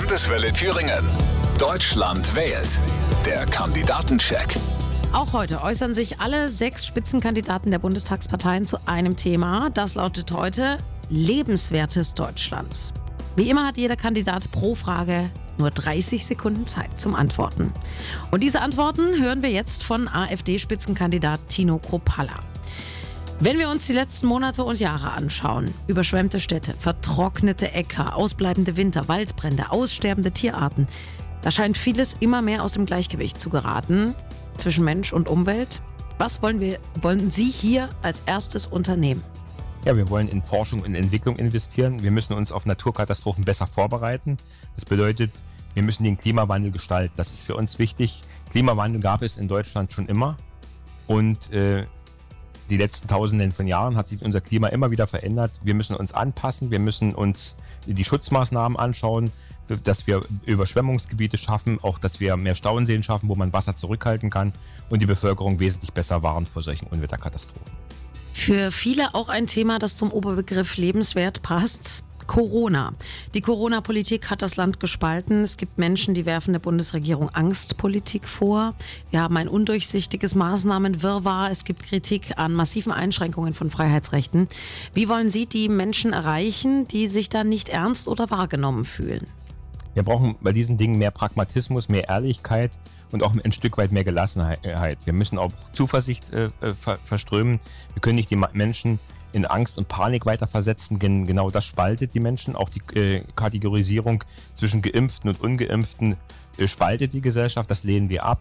Landeswelle Thüringen. Deutschland wählt. Der Kandidatencheck. Auch heute äußern sich alle sechs Spitzenkandidaten der Bundestagsparteien zu einem Thema. Das lautet heute Lebenswertes Deutschlands. Wie immer hat jeder Kandidat pro Frage nur 30 Sekunden Zeit zum Antworten. Und diese Antworten hören wir jetzt von AfD-Spitzenkandidat Tino Kropalla. Wenn wir uns die letzten Monate und Jahre anschauen, überschwemmte Städte, vertrocknete Äcker, ausbleibende Winter, Waldbrände, aussterbende Tierarten, da scheint vieles immer mehr aus dem Gleichgewicht zu geraten zwischen Mensch und Umwelt. Was wollen wir, wollen Sie hier als erstes unternehmen? Ja, wir wollen in Forschung und Entwicklung investieren. Wir müssen uns auf Naturkatastrophen besser vorbereiten. Das bedeutet, wir müssen den Klimawandel gestalten. Das ist für uns wichtig. Klimawandel gab es in Deutschland schon immer. Und äh, die letzten Tausenden von Jahren hat sich unser Klima immer wieder verändert. Wir müssen uns anpassen, wir müssen uns die Schutzmaßnahmen anschauen, dass wir Überschwemmungsgebiete schaffen, auch dass wir mehr Stauenseen schaffen, wo man Wasser zurückhalten kann und die Bevölkerung wesentlich besser warnt vor solchen Unwetterkatastrophen. Für viele auch ein Thema, das zum Oberbegriff lebenswert passt. Corona. Die Corona-Politik hat das Land gespalten. Es gibt Menschen, die werfen der Bundesregierung Angstpolitik vor. Wir haben ein undurchsichtiges Maßnahmenwirrwarr. Es gibt Kritik an massiven Einschränkungen von Freiheitsrechten. Wie wollen Sie die Menschen erreichen, die sich da nicht ernst oder wahrgenommen fühlen? Wir brauchen bei diesen Dingen mehr Pragmatismus, mehr Ehrlichkeit und auch ein Stück weit mehr Gelassenheit. Wir müssen auch Zuversicht äh, äh verströmen. Wir können nicht die Menschen in Angst und Panik weiterversetzen. Genau das spaltet die Menschen. Auch die äh, Kategorisierung zwischen Geimpften und Ungeimpften äh, spaltet die Gesellschaft. Das lehnen wir ab.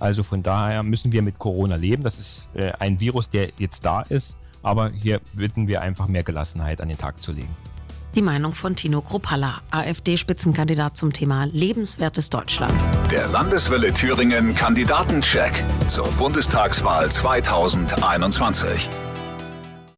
Also von daher müssen wir mit Corona leben. Das ist äh, ein Virus, der jetzt da ist. Aber hier bitten wir einfach mehr Gelassenheit an den Tag zu legen. Die Meinung von Tino Kruppalla, AfD-Spitzenkandidat zum Thema Lebenswertes Deutschland. Der Landeswelle Thüringen Kandidatencheck zur Bundestagswahl 2021.